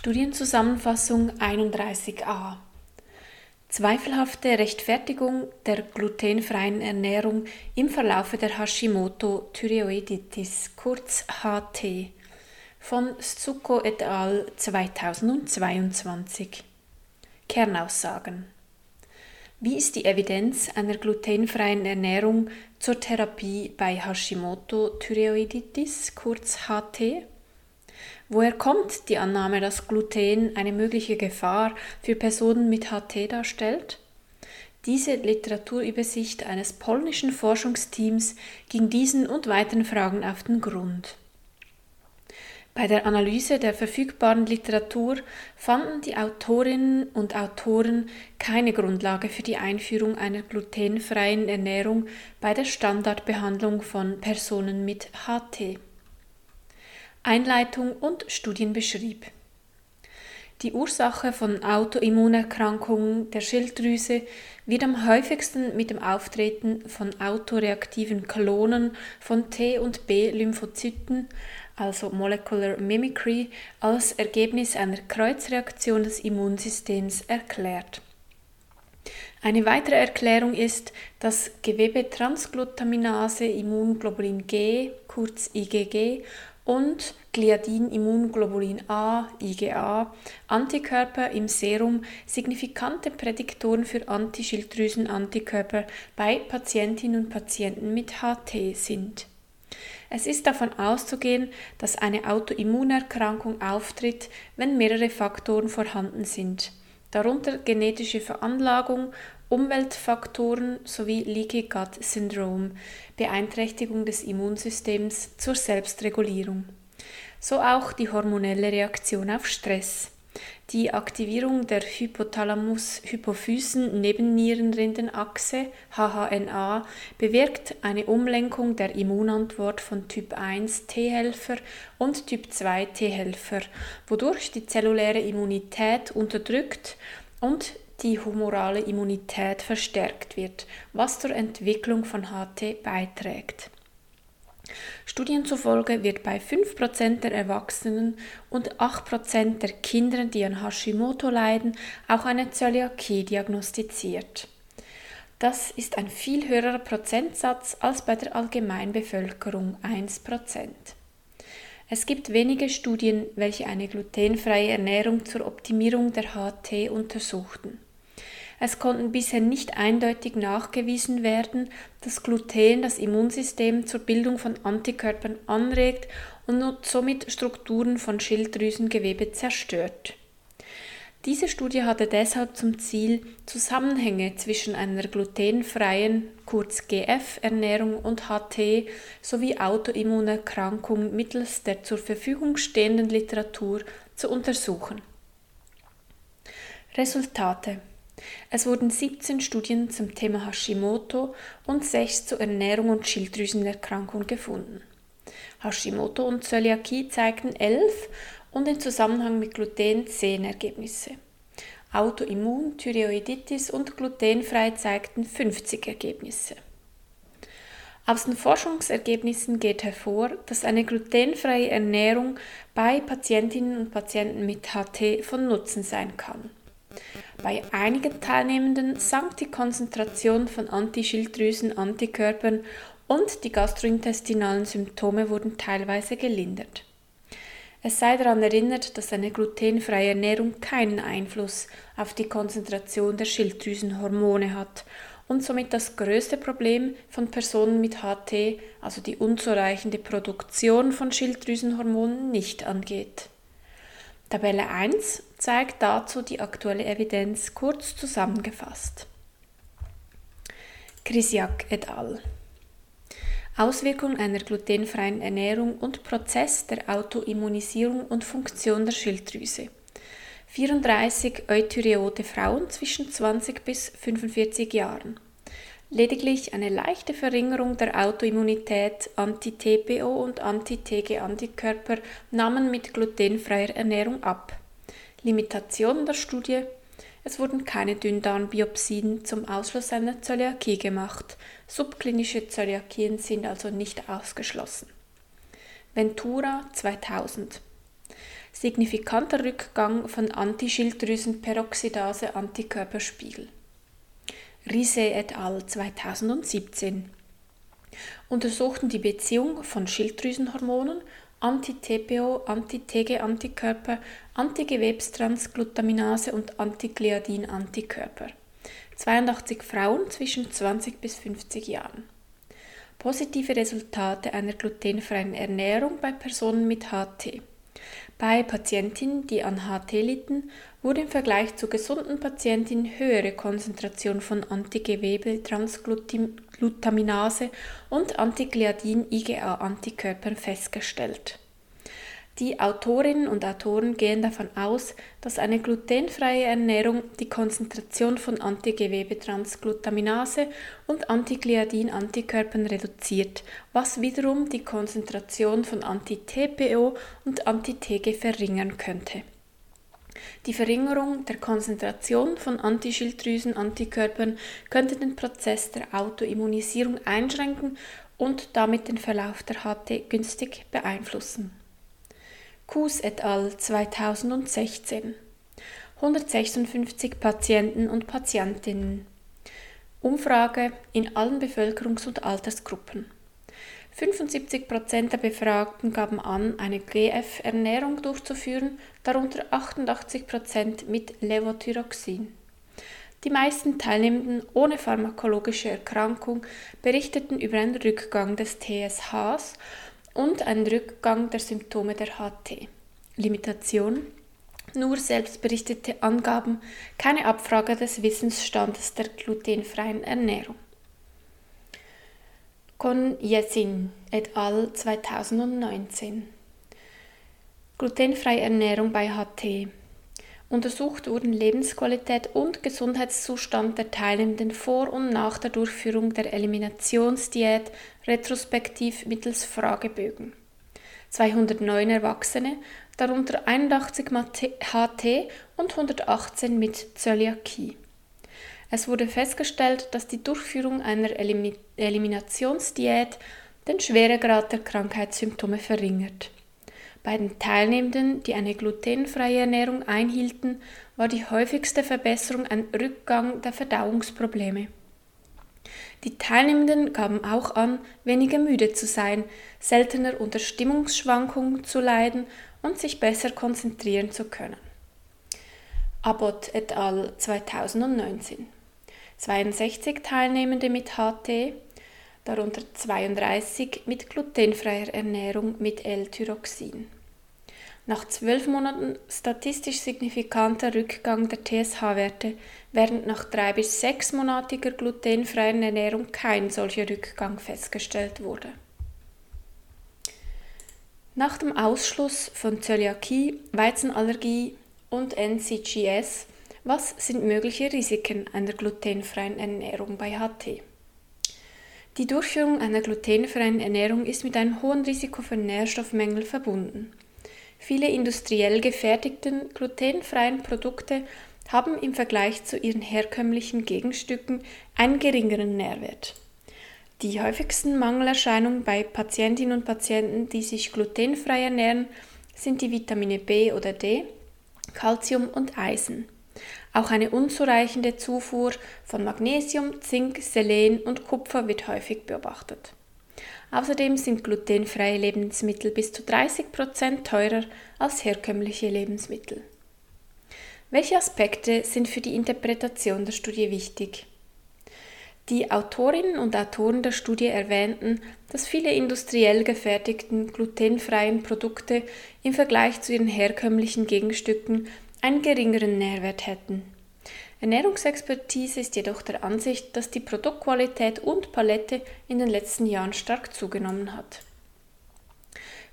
Studienzusammenfassung 31a Zweifelhafte Rechtfertigung der glutenfreien Ernährung im Verlaufe der Hashimoto-Thyreoiditis, kurz HT, von Suzuko et al. 2022. Kernaussagen Wie ist die Evidenz einer glutenfreien Ernährung zur Therapie bei Hashimoto-Thyreoiditis, kurz HT? Woher kommt die Annahme, dass Gluten eine mögliche Gefahr für Personen mit HT darstellt? Diese Literaturübersicht eines polnischen Forschungsteams ging diesen und weiteren Fragen auf den Grund. Bei der Analyse der verfügbaren Literatur fanden die Autorinnen und Autoren keine Grundlage für die Einführung einer glutenfreien Ernährung bei der Standardbehandlung von Personen mit HT. Einleitung und Studienbeschrieb. Die Ursache von Autoimmunerkrankungen der Schilddrüse wird am häufigsten mit dem Auftreten von autoreaktiven Klonen von T- und B-Lymphozyten, also Molecular Mimicry, als Ergebnis einer Kreuzreaktion des Immunsystems erklärt. Eine weitere Erklärung ist, dass Gewebetransglutaminase Immunglobulin G, kurz IgG, und Gliadin-Immunglobulin A, IgA, Antikörper im Serum signifikante Prädiktoren für Antischilddrüsen-Antikörper bei Patientinnen und Patienten mit HT sind. Es ist davon auszugehen, dass eine Autoimmunerkrankung auftritt, wenn mehrere Faktoren vorhanden sind, darunter genetische Veranlagung Umweltfaktoren sowie Leaky Gut Syndrome, Beeinträchtigung des Immunsystems zur Selbstregulierung. So auch die hormonelle Reaktion auf Stress. Die Aktivierung der Hypothalamus-Hypophysen-Nebennierenrindenachse HHNA bewirkt eine Umlenkung der Immunantwort von Typ 1 T-Helfer und Typ 2 T-Helfer, wodurch die zelluläre Immunität unterdrückt und die humorale Immunität verstärkt wird, was zur Entwicklung von HT beiträgt. Studien zufolge wird bei 5% der Erwachsenen und 8% der Kinder, die an Hashimoto leiden, auch eine Zöliakie diagnostiziert. Das ist ein viel höherer Prozentsatz als bei der Allgemeinbevölkerung 1%. Es gibt wenige Studien, welche eine glutenfreie Ernährung zur Optimierung der HT untersuchten. Es konnten bisher nicht eindeutig nachgewiesen werden, dass Gluten das Immunsystem zur Bildung von Antikörpern anregt und somit Strukturen von Schilddrüsengewebe zerstört. Diese Studie hatte deshalb zum Ziel, Zusammenhänge zwischen einer glutenfreien, kurz GF-Ernährung und HT sowie Autoimmunerkrankungen mittels der zur Verfügung stehenden Literatur zu untersuchen. Resultate es wurden 17 Studien zum Thema Hashimoto und 6 zur Ernährung und Schilddrüsenerkrankung gefunden. Hashimoto und Zöliakie zeigten 11 und in Zusammenhang mit Gluten 10 Ergebnisse. Autoimmun, Thyreoiditis und glutenfrei zeigten 50 Ergebnisse. Aus den Forschungsergebnissen geht hervor, dass eine glutenfreie Ernährung bei Patientinnen und Patienten mit HT von Nutzen sein kann. Bei einigen Teilnehmenden sank die Konzentration von Antischilddrüsen-Antikörpern und die gastrointestinalen Symptome wurden teilweise gelindert. Es sei daran erinnert, dass eine glutenfreie Ernährung keinen Einfluss auf die Konzentration der Schilddrüsenhormone hat und somit das größte Problem von Personen mit HT, also die unzureichende Produktion von Schilddrüsenhormonen, nicht angeht. Tabelle 1 zeigt dazu die aktuelle Evidenz kurz zusammengefasst. Krisiak et al. Auswirkungen einer glutenfreien Ernährung und Prozess der Autoimmunisierung und Funktion der Schilddrüse. 34 euthyreote Frauen zwischen 20 bis 45 Jahren. Lediglich eine leichte Verringerung der Autoimmunität, Anti-TPO und Anti-TG-Antikörper nahmen mit glutenfreier Ernährung ab. Limitation der Studie es wurden keine Dünndarmbiopsien zum Ausschluss einer Zöliakie gemacht. Subklinische Zöliakien sind also nicht ausgeschlossen. Ventura 2000 signifikanter Rückgang von Antischilddrüsenperoxidase-Antikörperspiegel. Riese et al. 2017 untersuchten die Beziehung von Schilddrüsenhormonen, Anti-TPO, Anti-TG-Antikörper, Antigewebstransglutaminase und Antigliadin-Antikörper. 82 Frauen zwischen 20 bis 50 Jahren. Positive Resultate einer glutenfreien Ernährung bei Personen mit HT. Bei Patientinnen, die an HT litten, wurde im Vergleich zu gesunden Patientinnen höhere Konzentration von Antigewebe-Transglutaminase und Antigliadin-IgA-Antikörpern festgestellt. Die Autorinnen und Autoren gehen davon aus, dass eine glutenfreie Ernährung die Konzentration von Antigewebe-Transglutaminase und Antigliadin-Antikörpern reduziert, was wiederum die Konzentration von Anti-TPO und Anti-TG verringern könnte. Die Verringerung der Konzentration von Antischilddrüsen-Antikörpern könnte den Prozess der Autoimmunisierung einschränken und damit den Verlauf der HT günstig beeinflussen. Kuhs et al. 2016 156 Patienten und Patientinnen Umfrage in allen Bevölkerungs- und Altersgruppen 75% der Befragten gaben an, eine GF-Ernährung durchzuführen, darunter 88% mit Levothyroxin. Die meisten Teilnehmenden ohne pharmakologische Erkrankung berichteten über einen Rückgang des TSHs und ein Rückgang der Symptome der HT. Limitation nur selbstberichtete Angaben, keine Abfrage des Wissensstandes der glutenfreien Ernährung. Con Yesin et al. 2019 Glutenfreie Ernährung bei HT Untersucht wurden Lebensqualität und Gesundheitszustand der Teilnehmenden vor und nach der Durchführung der Eliminationsdiät retrospektiv mittels Fragebögen. 209 Erwachsene, darunter 81 HT und 118 mit Zöliakie. Es wurde festgestellt, dass die Durchführung einer Elim Eliminationsdiät den Schweregrad der Krankheitssymptome verringert. Bei den Teilnehmenden, die eine glutenfreie Ernährung einhielten, war die häufigste Verbesserung ein Rückgang der Verdauungsprobleme. Die Teilnehmenden gaben auch an, weniger müde zu sein, seltener unter Stimmungsschwankungen zu leiden und sich besser konzentrieren zu können. Abbott et al. 2019 62 Teilnehmende mit HT, darunter 32 mit glutenfreier Ernährung mit L-Tyroxin. Nach zwölf Monaten statistisch signifikanter Rückgang der TSH-Werte, während nach drei bis sechsmonatiger glutenfreier Ernährung kein solcher Rückgang festgestellt wurde. Nach dem Ausschluss von Zöliakie, Weizenallergie und NCGS, was sind mögliche Risiken einer glutenfreien Ernährung bei HT? Die Durchführung einer glutenfreien Ernährung ist mit einem hohen Risiko für Nährstoffmängel verbunden. Viele industriell gefertigten glutenfreien Produkte haben im Vergleich zu ihren herkömmlichen Gegenstücken einen geringeren Nährwert. Die häufigsten Mangelerscheinungen bei Patientinnen und Patienten, die sich glutenfrei ernähren, sind die Vitamine B oder D, Calcium und Eisen. Auch eine unzureichende Zufuhr von Magnesium, Zink, Selen und Kupfer wird häufig beobachtet. Außerdem sind glutenfreie Lebensmittel bis zu 30 Prozent teurer als herkömmliche Lebensmittel. Welche Aspekte sind für die Interpretation der Studie wichtig? Die Autorinnen und Autoren der Studie erwähnten, dass viele industriell gefertigten glutenfreien Produkte im Vergleich zu ihren herkömmlichen Gegenstücken einen geringeren Nährwert hätten. Ernährungsexpertise ist jedoch der Ansicht, dass die Produktqualität und Palette in den letzten Jahren stark zugenommen hat.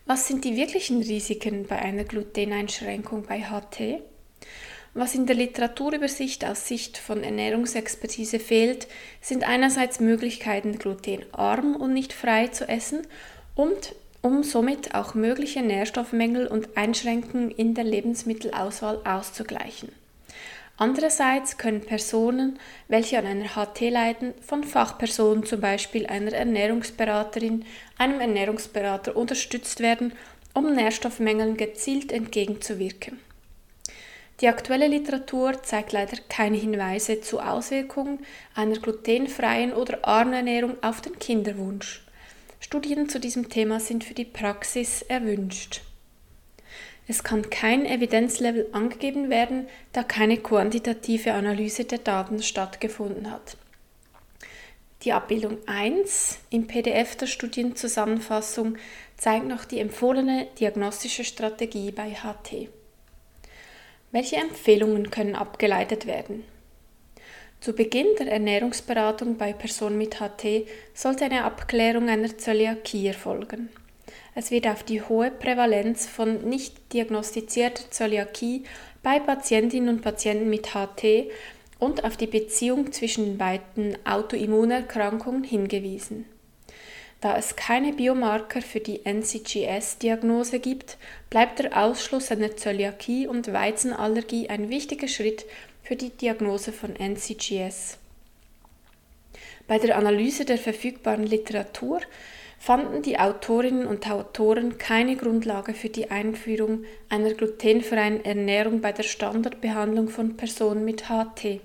Was sind die wirklichen Risiken bei einer Gluteneinschränkung bei HT? Was in der Literaturübersicht aus Sicht von Ernährungsexpertise fehlt, sind einerseits Möglichkeiten, glutenarm und nicht frei zu essen und um somit auch mögliche Nährstoffmängel und Einschränkungen in der Lebensmittelauswahl auszugleichen. Andererseits können Personen, welche an einer HT leiden, von Fachpersonen, zum Beispiel einer Ernährungsberaterin, einem Ernährungsberater unterstützt werden, um Nährstoffmängeln gezielt entgegenzuwirken. Die aktuelle Literatur zeigt leider keine Hinweise zu Auswirkungen einer glutenfreien oder armen Ernährung auf den Kinderwunsch. Studien zu diesem Thema sind für die Praxis erwünscht. Es kann kein Evidenzlevel angegeben werden, da keine quantitative Analyse der Daten stattgefunden hat. Die Abbildung 1 im PDF der Studienzusammenfassung zeigt noch die empfohlene diagnostische Strategie bei HT. Welche Empfehlungen können abgeleitet werden? Zu Beginn der Ernährungsberatung bei Personen mit HT sollte eine Abklärung einer Zöliakie erfolgen. Es wird auf die hohe Prävalenz von nicht diagnostizierter Zöliakie bei Patientinnen und Patienten mit HT und auf die Beziehung zwischen den beiden Autoimmunerkrankungen hingewiesen. Da es keine Biomarker für die NCGS-Diagnose gibt, bleibt der Ausschluss einer Zöliakie und Weizenallergie ein wichtiger Schritt für die Diagnose von NCGS. Bei der Analyse der verfügbaren Literatur fanden die Autorinnen und Autoren keine Grundlage für die Einführung einer glutenfreien Ernährung bei der Standardbehandlung von Personen mit HT.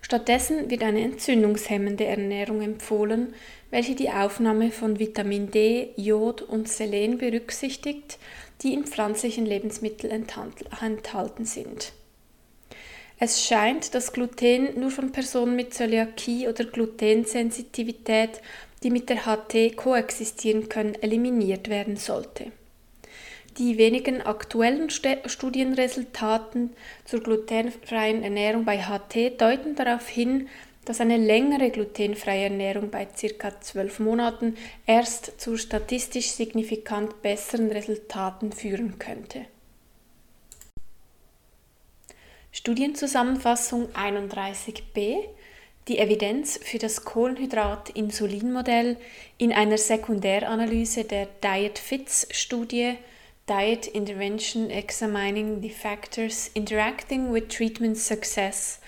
Stattdessen wird eine entzündungshemmende Ernährung empfohlen, welche die Aufnahme von Vitamin D, Jod und Selen berücksichtigt, die in pflanzlichen Lebensmitteln enthalten sind. Es scheint, dass Gluten nur von Personen mit Zöliakie oder Glutensensitivität, die mit der HT koexistieren können, eliminiert werden sollte. Die wenigen aktuellen Studienresultaten zur glutenfreien Ernährung bei HT deuten darauf hin, dass eine längere glutenfreie Ernährung bei ca. 12 Monaten erst zu statistisch signifikant besseren Resultaten führen könnte. Studienzusammenfassung 31b die Evidenz für das Kohlenhydrat-Insulin-Modell in einer Sekundäranalyse der Diet-Fits-Studie Diet Intervention Examining the Factors Interacting with Treatment Success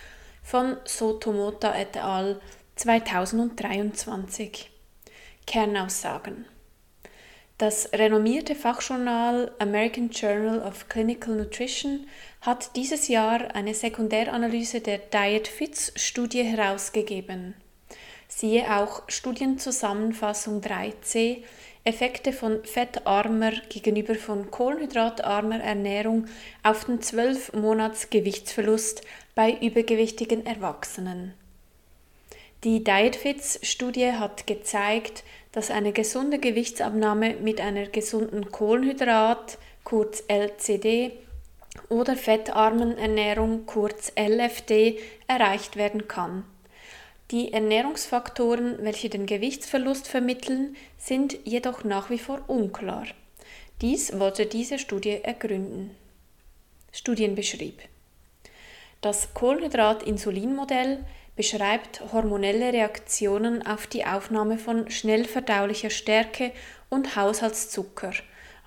von Sotomota et al. 2023. Kernaussagen. Das renommierte Fachjournal American Journal of Clinical Nutrition hat dieses Jahr eine Sekundäranalyse der Diet Fits Studie herausgegeben. Siehe auch Studienzusammenfassung 3c Effekte von fettarmer gegenüber von kohlenhydratarmer Ernährung auf den 12 Monats Gewichtsverlust bei übergewichtigen Erwachsenen. Die DietFits-Studie hat gezeigt, dass eine gesunde Gewichtsabnahme mit einer gesunden Kohlenhydrat, kurz LCD, oder fettarmen Ernährung, kurz LFD, erreicht werden kann. Die Ernährungsfaktoren, welche den Gewichtsverlust vermitteln, sind jedoch nach wie vor unklar. Dies wollte diese Studie ergründen. Studienbeschrieb. Das Kohlenhydrat-Insulin-Modell beschreibt hormonelle Reaktionen auf die Aufnahme von schnell verdaulicher Stärke und Haushaltszucker,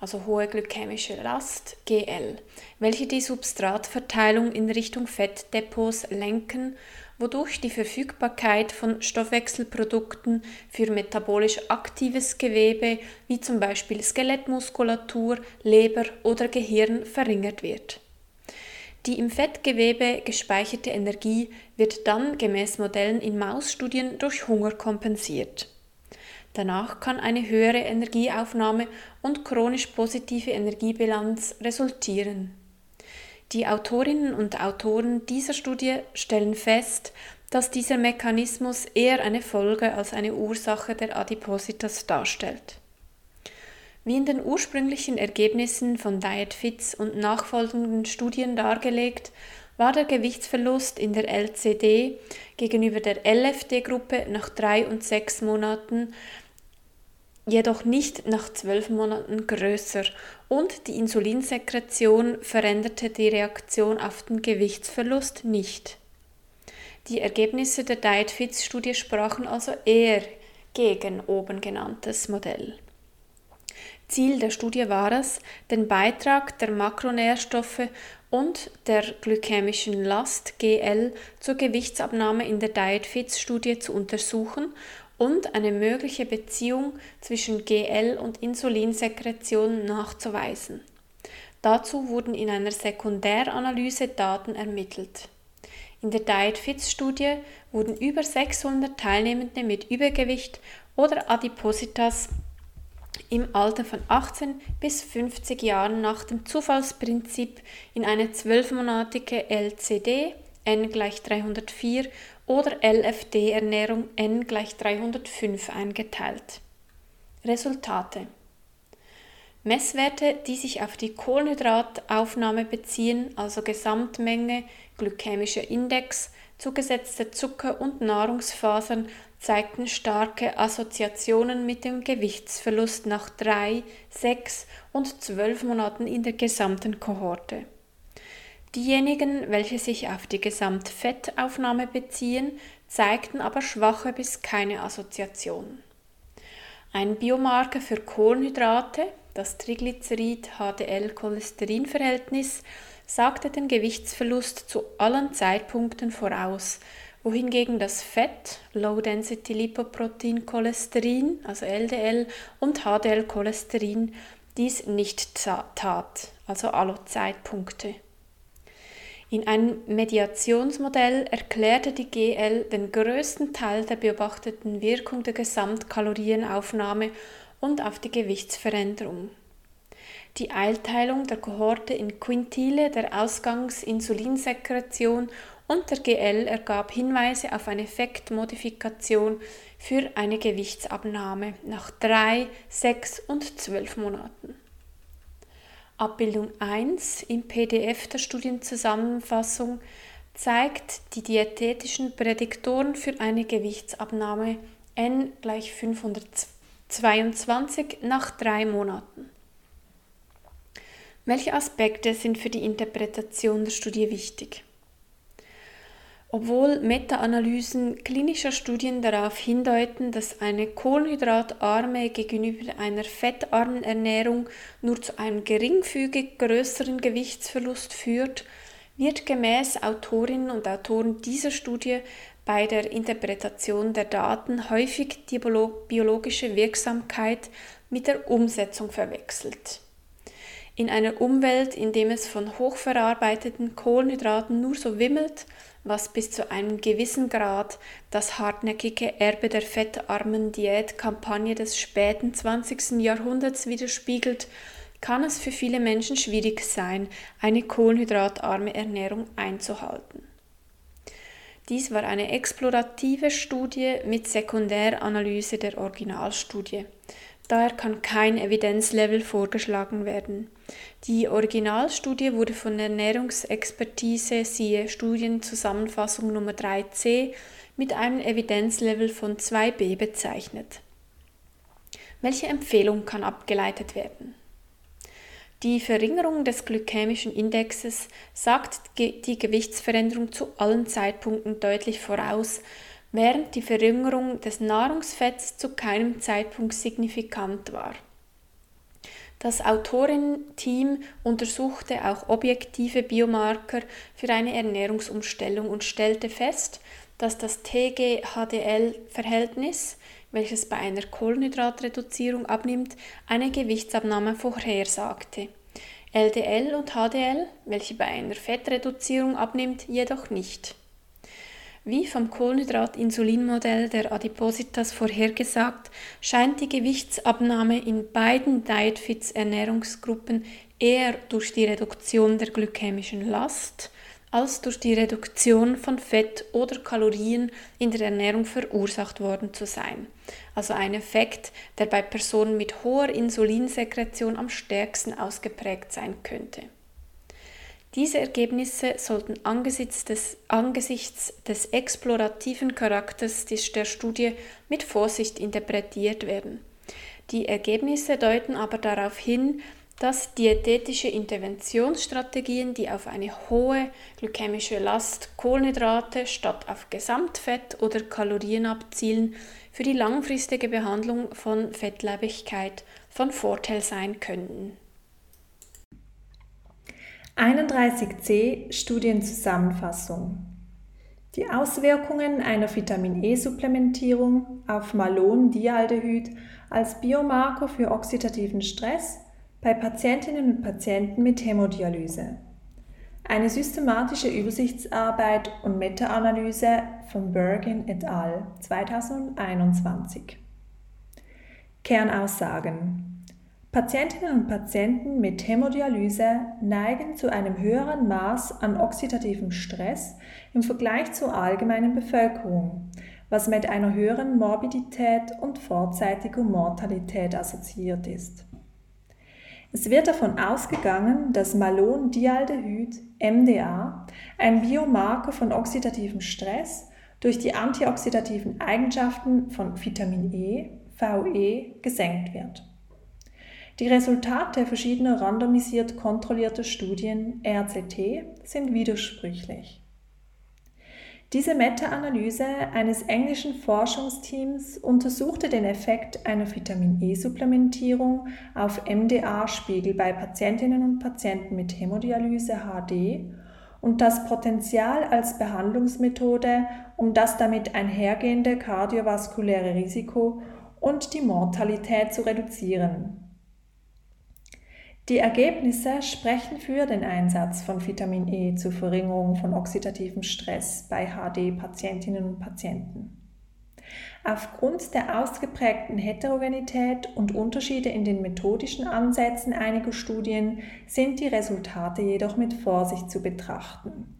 also hohe glykämische Last, GL, welche die Substratverteilung in Richtung Fettdepots lenken wodurch die Verfügbarkeit von Stoffwechselprodukten für metabolisch aktives Gewebe wie zum Beispiel Skelettmuskulatur, Leber oder Gehirn verringert wird. Die im Fettgewebe gespeicherte Energie wird dann gemäß Modellen in Mausstudien durch Hunger kompensiert. Danach kann eine höhere Energieaufnahme und chronisch positive Energiebilanz resultieren. Die Autorinnen und Autoren dieser Studie stellen fest, dass dieser Mechanismus eher eine Folge als eine Ursache der Adipositas darstellt. Wie in den ursprünglichen Ergebnissen von DietFits und nachfolgenden Studien dargelegt, war der Gewichtsverlust in der LCD gegenüber der LFD-Gruppe nach drei und sechs Monaten jedoch nicht nach zwölf Monaten größer und die Insulinsekretion veränderte die Reaktion auf den Gewichtsverlust nicht. Die Ergebnisse der Diet-Fits-Studie sprachen also eher gegen oben genanntes Modell. Ziel der Studie war es, den Beitrag der Makronährstoffe und der glykämischen Last GL zur Gewichtsabnahme in der Diet Fits Studie zu untersuchen und eine mögliche Beziehung zwischen GL und Insulinsekretion nachzuweisen. Dazu wurden in einer Sekundäranalyse Daten ermittelt. In der Diet-Fits-Studie wurden über 600 Teilnehmende mit Übergewicht oder Adipositas im Alter von 18 bis 50 Jahren nach dem Zufallsprinzip in eine zwölfmonatige LCD n gleich 304 oder LFD-Ernährung n gleich 305 eingeteilt. Resultate Messwerte, die sich auf die Kohlenhydrataufnahme beziehen, also Gesamtmenge, glykämischer Index, zugesetzte Zucker und Nahrungsfasern, zeigten starke Assoziationen mit dem Gewichtsverlust nach drei, sechs und zwölf Monaten in der gesamten Kohorte. Diejenigen, welche sich auf die Gesamtfettaufnahme beziehen, zeigten aber schwache bis keine Assoziation. Ein Biomarker für Kohlenhydrate, das Triglycerid-HDL-Cholesterin-Verhältnis, sagte den Gewichtsverlust zu allen Zeitpunkten voraus, wohingegen das Fett, Low-Density Lipoprotein-Cholesterin, also LDL, und HDL-Cholesterin dies nicht tat, also alle Zeitpunkte. In einem Mediationsmodell erklärte die GL den größten Teil der beobachteten Wirkung der Gesamtkalorienaufnahme und auf die Gewichtsveränderung. Die Eilteilung der Kohorte in Quintile der Ausgangsinsulinsekretion und der GL ergab Hinweise auf eine Effektmodifikation für eine Gewichtsabnahme nach drei, sechs und zwölf Monaten. Abbildung 1 im PDF der Studienzusammenfassung zeigt die diätetischen Prädiktoren für eine Gewichtsabnahme n gleich 522 nach drei Monaten. Welche Aspekte sind für die Interpretation der Studie wichtig? Obwohl Meta-Analysen klinischer Studien darauf hindeuten, dass eine kohlenhydratarme gegenüber einer fettarmen Ernährung nur zu einem geringfügig größeren Gewichtsverlust führt, wird gemäß Autorinnen und Autoren dieser Studie bei der Interpretation der Daten häufig die biologische Wirksamkeit mit der Umsetzung verwechselt. In einer Umwelt, in dem es von hochverarbeiteten Kohlenhydraten nur so wimmelt, was bis zu einem gewissen Grad das hartnäckige Erbe der fettarmen Diätkampagne des späten 20. Jahrhunderts widerspiegelt, kann es für viele Menschen schwierig sein, eine kohlenhydratarme Ernährung einzuhalten. Dies war eine explorative Studie mit Sekundäranalyse der Originalstudie. Daher kann kein Evidenzlevel vorgeschlagen werden. Die Originalstudie wurde von Ernährungsexpertise siehe Studienzusammenfassung Nummer 3c mit einem Evidenzlevel von 2b bezeichnet. Welche Empfehlung kann abgeleitet werden? Die Verringerung des glykämischen Indexes sagt die Gewichtsveränderung zu allen Zeitpunkten deutlich voraus während die Verjüngerung des Nahrungsfetts zu keinem Zeitpunkt signifikant war. Das Autorenteam untersuchte auch objektive Biomarker für eine Ernährungsumstellung und stellte fest, dass das TG-HDL-Verhältnis, welches bei einer Kohlenhydratreduzierung abnimmt, eine Gewichtsabnahme vorhersagte. LDL und HDL, welche bei einer Fettreduzierung abnimmt, jedoch nicht. Wie vom Kohlenhydrat-Insulin-Modell der Adipositas vorhergesagt, scheint die Gewichtsabnahme in beiden Diet-Fits-Ernährungsgruppen eher durch die Reduktion der glykämischen Last als durch die Reduktion von Fett oder Kalorien in der Ernährung verursacht worden zu sein. Also ein Effekt, der bei Personen mit hoher Insulinsekretion am stärksten ausgeprägt sein könnte. Diese Ergebnisse sollten angesichts des, angesichts des explorativen Charakters der Studie mit Vorsicht interpretiert werden. Die Ergebnisse deuten aber darauf hin, dass diätetische Interventionsstrategien, die auf eine hohe glykämische Last Kohlenhydrate statt auf Gesamtfett oder Kalorien abzielen, für die langfristige Behandlung von Fettleibigkeit von Vorteil sein könnten. 31c Studienzusammenfassung Die Auswirkungen einer Vitamin E-Supplementierung auf Malondialdehyd als Biomarker für oxidativen Stress bei Patientinnen und Patienten mit Hämodialyse. Eine systematische Übersichtsarbeit und Meta-Analyse von Bergin et al. 2021. Kernaussagen. Patientinnen und Patienten mit Hämodialyse neigen zu einem höheren Maß an oxidativem Stress im Vergleich zur allgemeinen Bevölkerung, was mit einer höheren Morbidität und vorzeitiger Mortalität assoziiert ist. Es wird davon ausgegangen, dass Malondialdehyd, MDA, ein Biomarker von oxidativem Stress, durch die antioxidativen Eigenschaften von Vitamin E VE gesenkt wird. Die Resultate verschiedener randomisiert kontrollierter Studien RCT sind widersprüchlich. Diese Meta-Analyse eines englischen Forschungsteams untersuchte den Effekt einer Vitamin E-Supplementierung auf MDA-Spiegel bei Patientinnen und Patienten mit Hämodialyse HD und das Potenzial als Behandlungsmethode, um das damit einhergehende kardiovaskuläre Risiko und die Mortalität zu reduzieren. Die Ergebnisse sprechen für den Einsatz von Vitamin E zur Verringerung von oxidativem Stress bei HD-Patientinnen und Patienten. Aufgrund der ausgeprägten Heterogenität und Unterschiede in den methodischen Ansätzen einiger Studien sind die Resultate jedoch mit Vorsicht zu betrachten.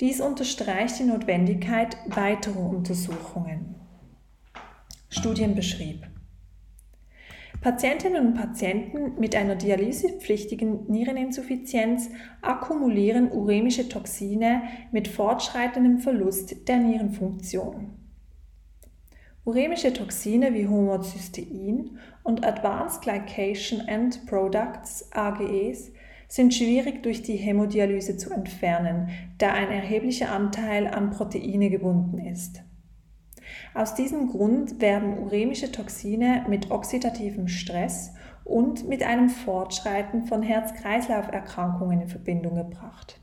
Dies unterstreicht die Notwendigkeit weiterer Untersuchungen. Studienbeschrieb. Patientinnen und Patienten mit einer dialysepflichtigen Niereninsuffizienz akkumulieren uremische Toxine mit fortschreitendem Verlust der Nierenfunktion. Uremische Toxine wie Homocystein und Advanced Glycation End Products AGEs sind schwierig durch die Hämodialyse zu entfernen, da ein erheblicher Anteil an Proteine gebunden ist. Aus diesem Grund werden uremische Toxine mit oxidativem Stress und mit einem Fortschreiten von Herz-Kreislauf-Erkrankungen in Verbindung gebracht.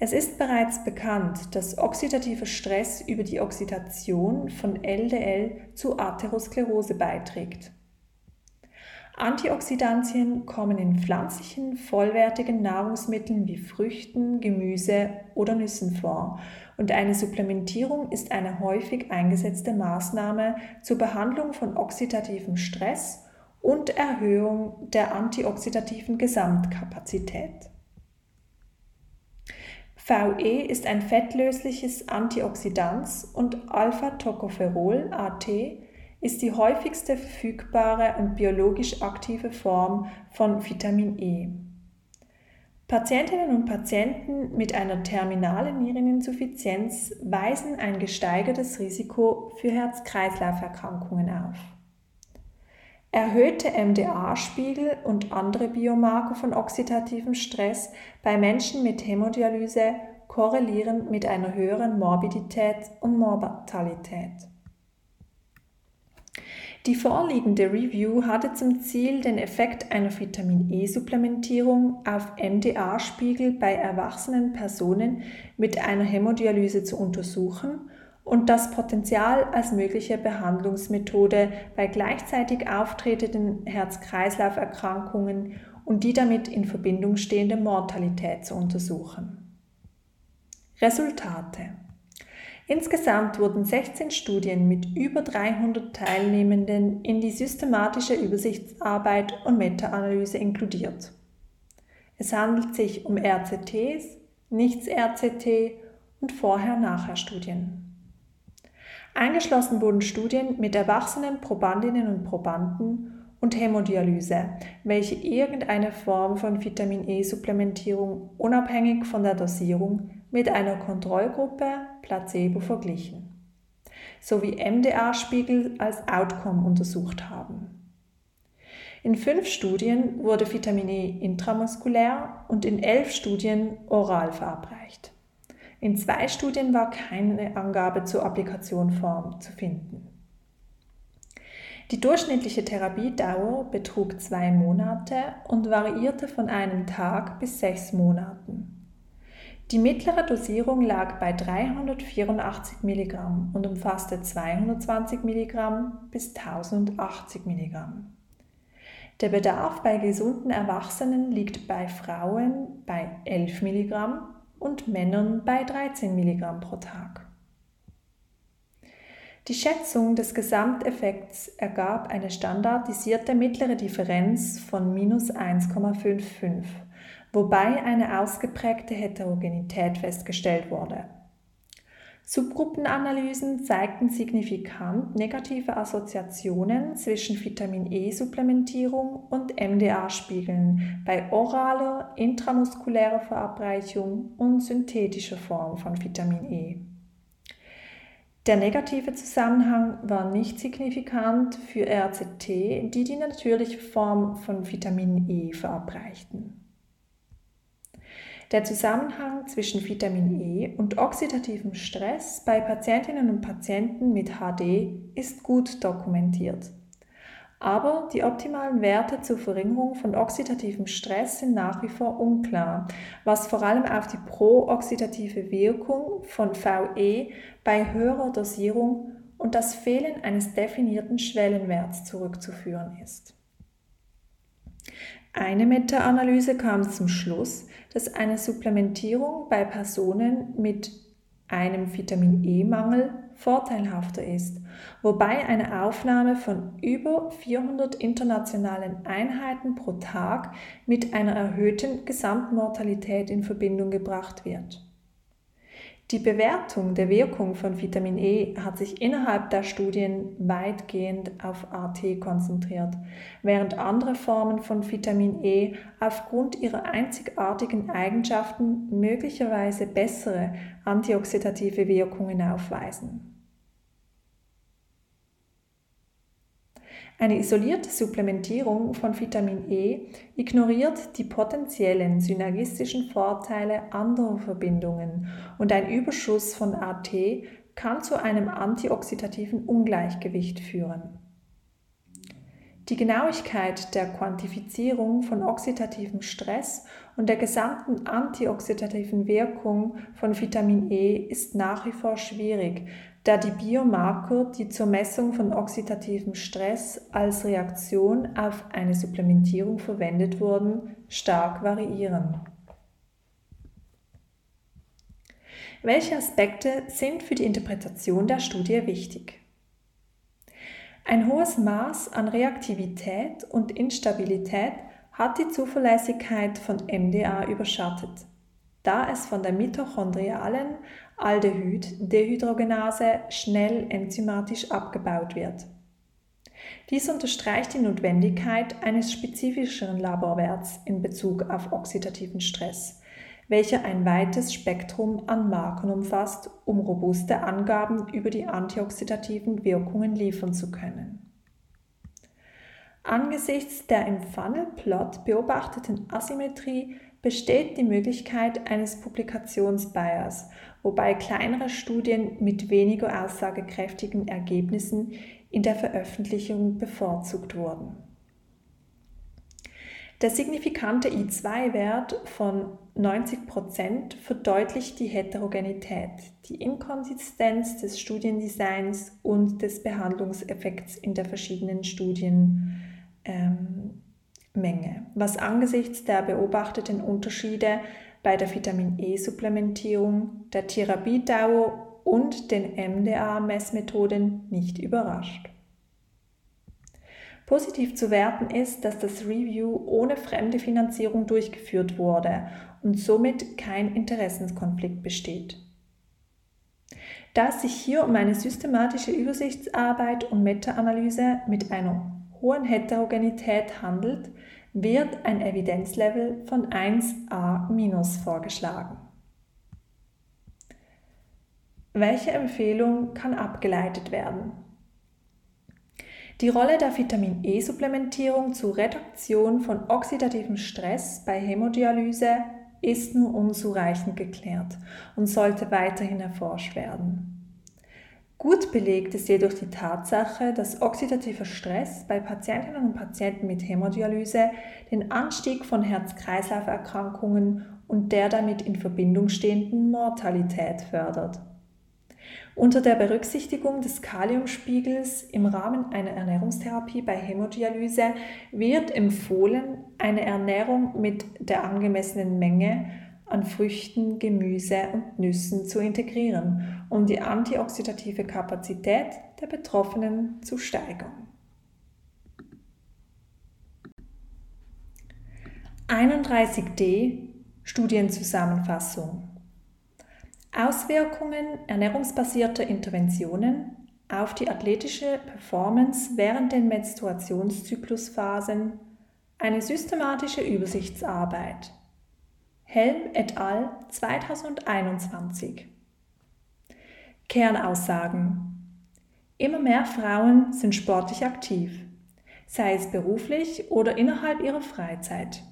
Es ist bereits bekannt, dass oxidativer Stress über die Oxidation von LDL zu Atherosklerose beiträgt. Antioxidantien kommen in pflanzlichen, vollwertigen Nahrungsmitteln wie Früchten, Gemüse oder Nüssen vor und eine Supplementierung ist eine häufig eingesetzte Maßnahme zur Behandlung von oxidativem Stress und Erhöhung der antioxidativen Gesamtkapazität. VE ist ein fettlösliches Antioxidans und Alpha-Tocopherol AT ist die häufigste verfügbare und biologisch aktive Form von Vitamin E. Patientinnen und Patienten mit einer terminalen Niereninsuffizienz weisen ein gesteigertes Risiko für Herz-Kreislauf-Erkrankungen auf. Erhöhte MDA-Spiegel und andere Biomarker von oxidativem Stress bei Menschen mit Hämodialyse korrelieren mit einer höheren Morbidität und Mortalität. Die vorliegende Review hatte zum Ziel, den Effekt einer Vitamin E-Supplementierung auf MDA-Spiegel bei erwachsenen Personen mit einer Hämodialyse zu untersuchen und das Potenzial als mögliche Behandlungsmethode bei gleichzeitig auftretenden Herz-Kreislauf-Erkrankungen und die damit in Verbindung stehende Mortalität zu untersuchen. Resultate Insgesamt wurden 16 Studien mit über 300 Teilnehmenden in die systematische Übersichtsarbeit und Meta-Analyse inkludiert. Es handelt sich um RCTs, Nichts-RCT und Vorher-Nachher-Studien. Eingeschlossen wurden Studien mit erwachsenen Probandinnen und Probanden und Hämodialyse, welche irgendeine Form von Vitamin E-Supplementierung unabhängig von der Dosierung mit einer Kontrollgruppe Placebo verglichen, sowie MDA-Spiegel als Outcome untersucht haben. In fünf Studien wurde Vitamin E intramuskulär und in elf Studien oral verabreicht. In zwei Studien war keine Angabe zur Applikationform zu finden. Die durchschnittliche Therapiedauer betrug zwei Monate und variierte von einem Tag bis sechs Monaten. Die mittlere Dosierung lag bei 384 mg und umfasste 220 mg bis 1080 mg. Der Bedarf bei gesunden Erwachsenen liegt bei Frauen bei 11 mg und Männern bei 13 mg pro Tag. Die Schätzung des Gesamteffekts ergab eine standardisierte mittlere Differenz von minus 1,55 wobei eine ausgeprägte Heterogenität festgestellt wurde. Subgruppenanalysen zeigten signifikant negative Assoziationen zwischen Vitamin E-Supplementierung und MDA-Spiegeln bei oraler, intramuskulärer Verabreichung und synthetischer Form von Vitamin E. Der negative Zusammenhang war nicht signifikant für RCT, die die natürliche Form von Vitamin E verabreichten. Der Zusammenhang zwischen Vitamin E und oxidativem Stress bei Patientinnen und Patienten mit HD ist gut dokumentiert. Aber die optimalen Werte zur Verringerung von oxidativem Stress sind nach wie vor unklar, was vor allem auf die prooxidative Wirkung von VE bei höherer Dosierung und das Fehlen eines definierten Schwellenwerts zurückzuführen ist. Eine Meta-Analyse kam zum Schluss, dass eine Supplementierung bei Personen mit einem Vitamin E-Mangel vorteilhafter ist, wobei eine Aufnahme von über 400 internationalen Einheiten pro Tag mit einer erhöhten Gesamtmortalität in Verbindung gebracht wird. Die Bewertung der Wirkung von Vitamin E hat sich innerhalb der Studien weitgehend auf AT konzentriert, während andere Formen von Vitamin E aufgrund ihrer einzigartigen Eigenschaften möglicherweise bessere antioxidative Wirkungen aufweisen. Eine isolierte Supplementierung von Vitamin E ignoriert die potenziellen synergistischen Vorteile anderer Verbindungen und ein Überschuss von AT kann zu einem antioxidativen Ungleichgewicht führen. Die Genauigkeit der Quantifizierung von oxidativem Stress und der gesamten antioxidativen Wirkung von Vitamin E ist nach wie vor schwierig, da die Biomarker, die zur Messung von oxidativem Stress als Reaktion auf eine Supplementierung verwendet wurden, stark variieren. Welche Aspekte sind für die Interpretation der Studie wichtig? Ein hohes Maß an Reaktivität und Instabilität hat die Zuverlässigkeit von MDA überschattet, da es von der mitochondrialen Aldehyd-Dehydrogenase schnell enzymatisch abgebaut wird. Dies unterstreicht die Notwendigkeit eines spezifischeren Laborwerts in Bezug auf oxidativen Stress, welcher ein weites Spektrum an Markern umfasst, um robuste Angaben über die antioxidativen Wirkungen liefern zu können. Angesichts der im Funnel-Plot beobachteten Asymmetrie besteht die Möglichkeit eines Publikationsbias, wobei kleinere Studien mit weniger aussagekräftigen Ergebnissen in der Veröffentlichung bevorzugt wurden. Der signifikante I2-Wert von 90% verdeutlicht die Heterogenität, die Inkonsistenz des Studiendesigns und des Behandlungseffekts in der verschiedenen Studien ähm, was angesichts der beobachteten Unterschiede bei der Vitamin E-Supplementierung, der Therapiedauer und den MDA-Messmethoden nicht überrascht. Positiv zu werten ist, dass das Review ohne fremde Finanzierung durchgeführt wurde und somit kein Interessenskonflikt besteht. Da es sich hier um eine systematische Übersichtsarbeit und Meta-Analyse mit einer hohen Heterogenität handelt, wird ein Evidenzlevel von 1a- vorgeschlagen. Welche Empfehlung kann abgeleitet werden? Die Rolle der Vitamin E-Supplementierung zur Reduktion von oxidativem Stress bei Hämodialyse ist nur unzureichend geklärt und sollte weiterhin erforscht werden. Gut belegt ist jedoch die Tatsache, dass oxidativer Stress bei Patientinnen und Patienten mit Hämodialyse den Anstieg von Herz-Kreislauf-Erkrankungen und der damit in Verbindung stehenden Mortalität fördert. Unter der Berücksichtigung des Kaliumspiegels im Rahmen einer Ernährungstherapie bei Hämodialyse wird empfohlen, eine Ernährung mit der angemessenen Menge an Früchten, Gemüse und Nüssen zu integrieren, um die antioxidative Kapazität der Betroffenen zu steigern. 31d Studienzusammenfassung Auswirkungen ernährungsbasierter Interventionen auf die athletische Performance während den Menstruationszyklusphasen eine systematische Übersichtsarbeit. Helm et al. 2021 Kernaussagen Immer mehr Frauen sind sportlich aktiv, sei es beruflich oder innerhalb ihrer Freizeit.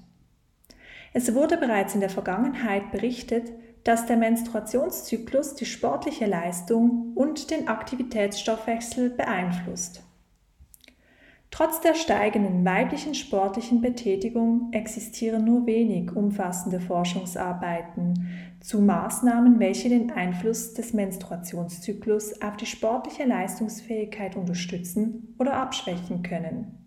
Es wurde bereits in der Vergangenheit berichtet, dass der Menstruationszyklus die sportliche Leistung und den Aktivitätsstoffwechsel beeinflusst. Trotz der steigenden weiblichen sportlichen Betätigung existieren nur wenig umfassende Forschungsarbeiten zu Maßnahmen, welche den Einfluss des Menstruationszyklus auf die sportliche Leistungsfähigkeit unterstützen oder abschwächen können.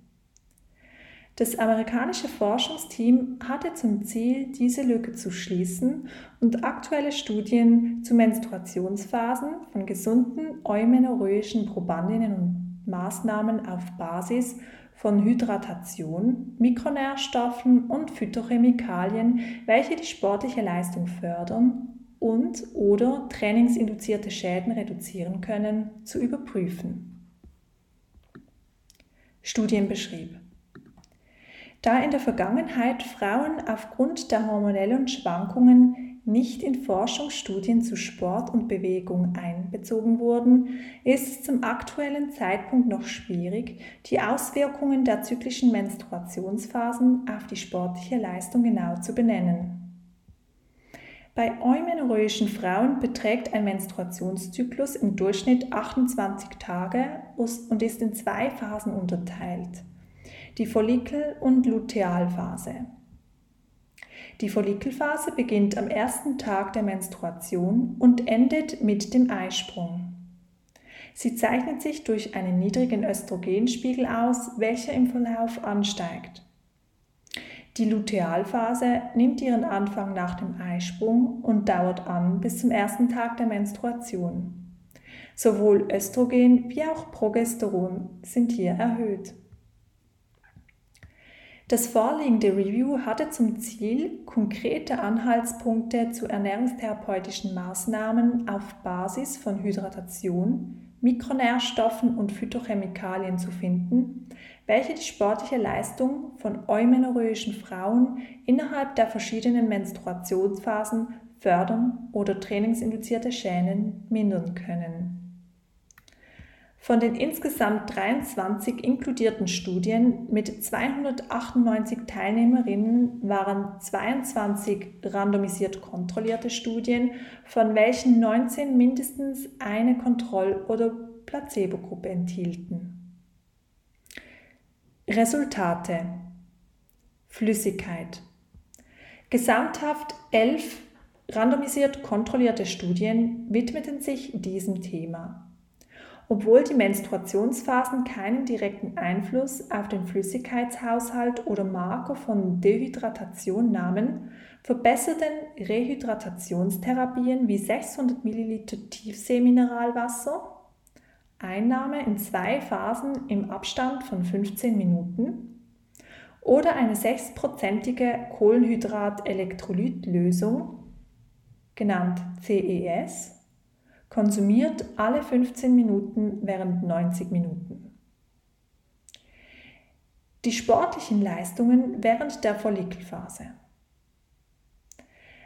Das amerikanische Forschungsteam hatte zum Ziel, diese Lücke zu schließen und aktuelle Studien zu Menstruationsphasen von gesunden eumenorrhoischen Probandinnen und Maßnahmen auf Basis von Hydratation, Mikronährstoffen und Phytochemikalien, welche die sportliche Leistung fördern und oder trainingsinduzierte Schäden reduzieren können, zu überprüfen. Studienbeschrieb da in der Vergangenheit Frauen aufgrund der hormonellen Schwankungen nicht in Forschungsstudien zu Sport und Bewegung einbezogen wurden, ist es zum aktuellen Zeitpunkt noch schwierig, die Auswirkungen der zyklischen Menstruationsphasen auf die sportliche Leistung genau zu benennen. Bei eumenorrhoischen Frauen beträgt ein Menstruationszyklus im Durchschnitt 28 Tage und ist in zwei Phasen unterteilt die Follikel- und Lutealphase. Die Follikelphase beginnt am ersten Tag der Menstruation und endet mit dem Eisprung. Sie zeichnet sich durch einen niedrigen Östrogenspiegel aus, welcher im Verlauf ansteigt. Die Lutealphase nimmt ihren Anfang nach dem Eisprung und dauert an bis zum ersten Tag der Menstruation. Sowohl Östrogen wie auch Progesteron sind hier erhöht. Das vorliegende Review hatte zum Ziel, konkrete Anhaltspunkte zu ernährungstherapeutischen Maßnahmen auf Basis von Hydratation, Mikronährstoffen und Phytochemikalien zu finden, welche die sportliche Leistung von eumenorrhoischen Frauen innerhalb der verschiedenen Menstruationsphasen fördern oder trainingsinduzierte Schäden mindern können. Von den insgesamt 23 inkludierten Studien mit 298 Teilnehmerinnen waren 22 randomisiert kontrollierte Studien, von welchen 19 mindestens eine Kontroll- oder Placebo-Gruppe enthielten. Resultate Flüssigkeit Gesamthaft elf randomisiert kontrollierte Studien widmeten sich diesem Thema. Obwohl die Menstruationsphasen keinen direkten Einfluss auf den Flüssigkeitshaushalt oder Marker von Dehydratation nahmen, verbesserten Rehydratationstherapien wie 600 ml Tiefseemineralwasser, Einnahme in zwei Phasen im Abstand von 15 Minuten oder eine 6%ige Kohlenhydrat-Elektrolytlösung, genannt CES, konsumiert alle 15 Minuten während 90 Minuten. Die sportlichen Leistungen während der Follikelphase.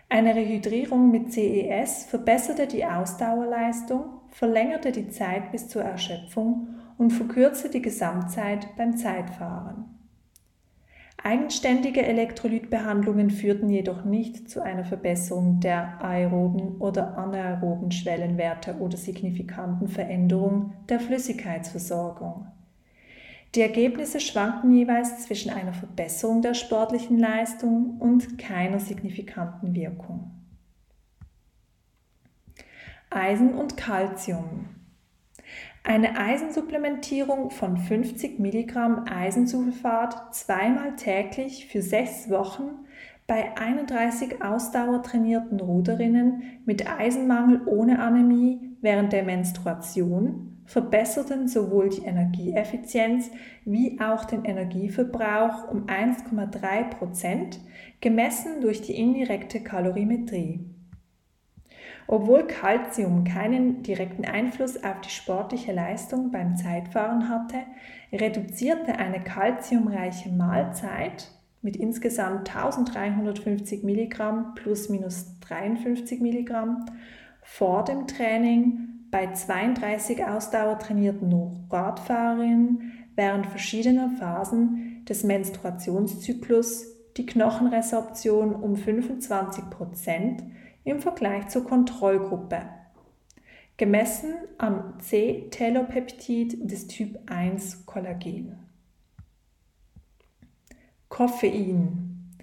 Eine Rehydrierung mit CES verbesserte die Ausdauerleistung, verlängerte die Zeit bis zur Erschöpfung und verkürzte die Gesamtzeit beim Zeitfahren. Eigenständige Elektrolytbehandlungen führten jedoch nicht zu einer Verbesserung der aeroben oder anaeroben Schwellenwerte oder signifikanten Veränderung der Flüssigkeitsversorgung. Die Ergebnisse schwanken jeweils zwischen einer Verbesserung der sportlichen Leistung und keiner signifikanten Wirkung. Eisen und Calcium. Eine Eisensupplementierung von 50 Milligramm Eisensulfat zweimal täglich für sechs Wochen bei 31 ausdauertrainierten Ruderinnen mit Eisenmangel ohne Anämie während der Menstruation verbesserten sowohl die Energieeffizienz wie auch den Energieverbrauch um 1,3 Prozent, gemessen durch die indirekte Kalorimetrie. Obwohl Calcium keinen direkten Einfluss auf die sportliche Leistung beim Zeitfahren hatte, reduzierte eine calciumreiche Mahlzeit mit insgesamt 1350 Milligramm plus minus 53 Milligramm vor dem Training bei 32 ausdauertrainierten Radfahrerinnen während verschiedener Phasen des Menstruationszyklus die Knochenresorption um 25 Prozent im Vergleich zur Kontrollgruppe, gemessen am C-Telopeptid des Typ 1 Kollagen. Koffein.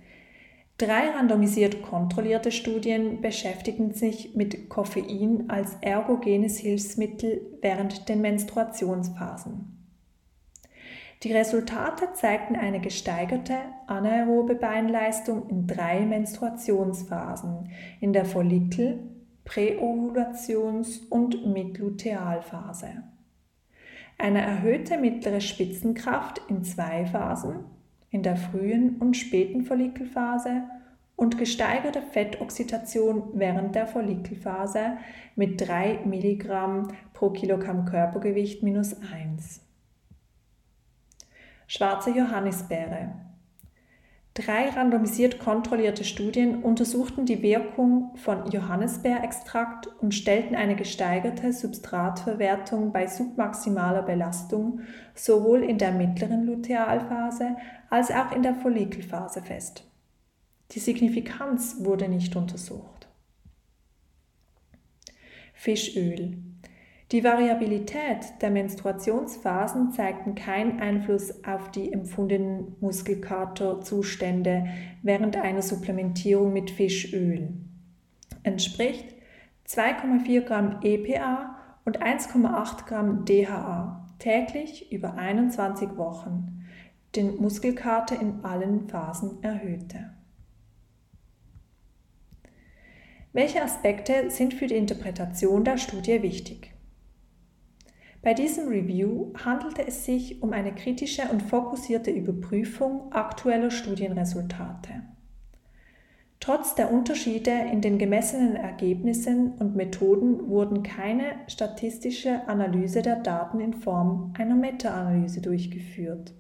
Drei randomisiert kontrollierte Studien beschäftigten sich mit Koffein als ergogenes Hilfsmittel während den Menstruationsphasen. Die Resultate zeigten eine gesteigerte anaerobe Beinleistung in drei Menstruationsphasen, in der Follikel-, Präovulations- und Mitlutealphase. Eine erhöhte mittlere Spitzenkraft in zwei Phasen, in der frühen und späten Follikelphase und gesteigerte Fettoxidation während der Follikelphase mit 3 mg pro Kilogramm Körpergewicht minus 1. Schwarze Johannisbeere. Drei randomisiert kontrollierte Studien untersuchten die Wirkung von Johannisbeerextrakt und stellten eine gesteigerte Substratverwertung bei submaximaler Belastung sowohl in der mittleren Lutealphase als auch in der Follikelphase fest. Die Signifikanz wurde nicht untersucht. Fischöl. Die Variabilität der Menstruationsphasen zeigten keinen Einfluss auf die empfundenen Muskelkaterzustände während einer Supplementierung mit Fischöl. Entspricht 2,4 Gramm EPA und 1,8 Gramm DHA täglich über 21 Wochen, den Muskelkater in allen Phasen erhöhte. Welche Aspekte sind für die Interpretation der Studie wichtig? Bei diesem Review handelte es sich um eine kritische und fokussierte Überprüfung aktueller Studienresultate. Trotz der Unterschiede in den gemessenen Ergebnissen und Methoden wurden keine statistische Analyse der Daten in Form einer Meta-Analyse durchgeführt.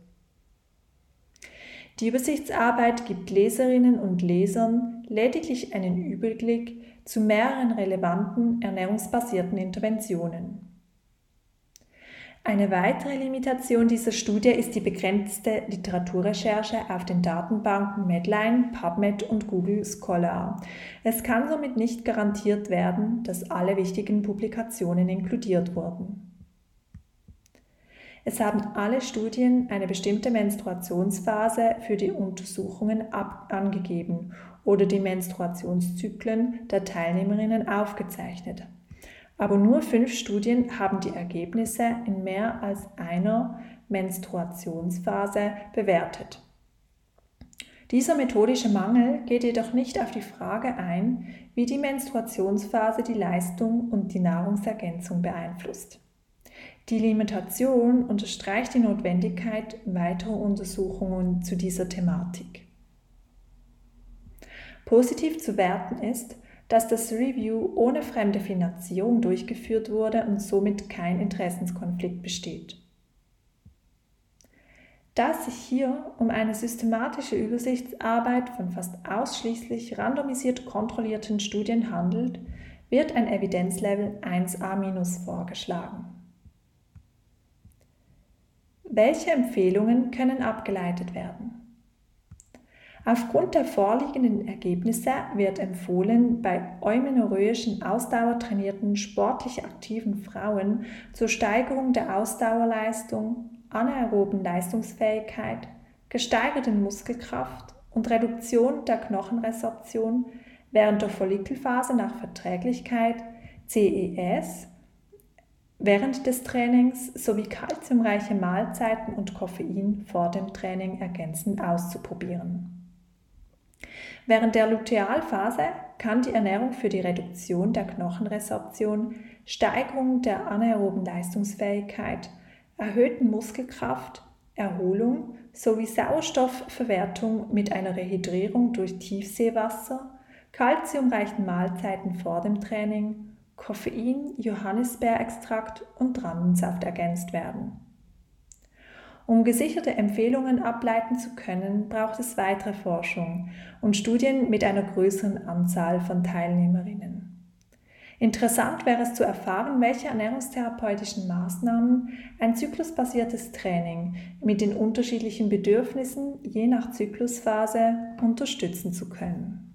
Die Übersichtsarbeit gibt Leserinnen und Lesern lediglich einen Überblick zu mehreren relevanten ernährungsbasierten Interventionen. Eine weitere Limitation dieser Studie ist die begrenzte Literaturrecherche auf den Datenbanken Medline, PubMed und Google Scholar. Es kann somit nicht garantiert werden, dass alle wichtigen Publikationen inkludiert wurden. Es haben alle Studien eine bestimmte Menstruationsphase für die Untersuchungen angegeben oder die Menstruationszyklen der Teilnehmerinnen aufgezeichnet aber nur fünf Studien haben die Ergebnisse in mehr als einer Menstruationsphase bewertet. Dieser methodische Mangel geht jedoch nicht auf die Frage ein, wie die Menstruationsphase die Leistung und die Nahrungsergänzung beeinflusst. Die Limitation unterstreicht die Notwendigkeit weiterer Untersuchungen zu dieser Thematik. Positiv zu werten ist, dass das Review ohne fremde Finanzierung durchgeführt wurde und somit kein Interessenskonflikt besteht. Da es sich hier um eine systematische Übersichtsarbeit von fast ausschließlich randomisiert kontrollierten Studien handelt, wird ein Evidenzlevel 1a- vorgeschlagen. Welche Empfehlungen können abgeleitet werden? Aufgrund der vorliegenden Ergebnisse wird empfohlen, bei eumenorrhoischen ausdauertrainierten sportlich aktiven Frauen zur Steigerung der Ausdauerleistung anaeroben Leistungsfähigkeit, gesteigerten Muskelkraft und Reduktion der Knochenresorption während der Follikelphase nach Verträglichkeit, CES, während des Trainings sowie kalziumreiche Mahlzeiten und Koffein vor dem Training ergänzend auszuprobieren. Während der Lutealphase kann die Ernährung für die Reduktion der Knochenresorption, Steigerung der anaeroben Leistungsfähigkeit, erhöhten Muskelkraft, Erholung sowie Sauerstoffverwertung mit einer Rehydrierung durch Tiefseewasser, kalziumreichen Mahlzeiten vor dem Training, Koffein, Johannisbeerextrakt und Rannensaft ergänzt werden. Um gesicherte Empfehlungen ableiten zu können, braucht es weitere Forschung und Studien mit einer größeren Anzahl von Teilnehmerinnen. Interessant wäre es zu erfahren, welche ernährungstherapeutischen Maßnahmen ein zyklusbasiertes Training mit den unterschiedlichen Bedürfnissen je nach Zyklusphase unterstützen zu können.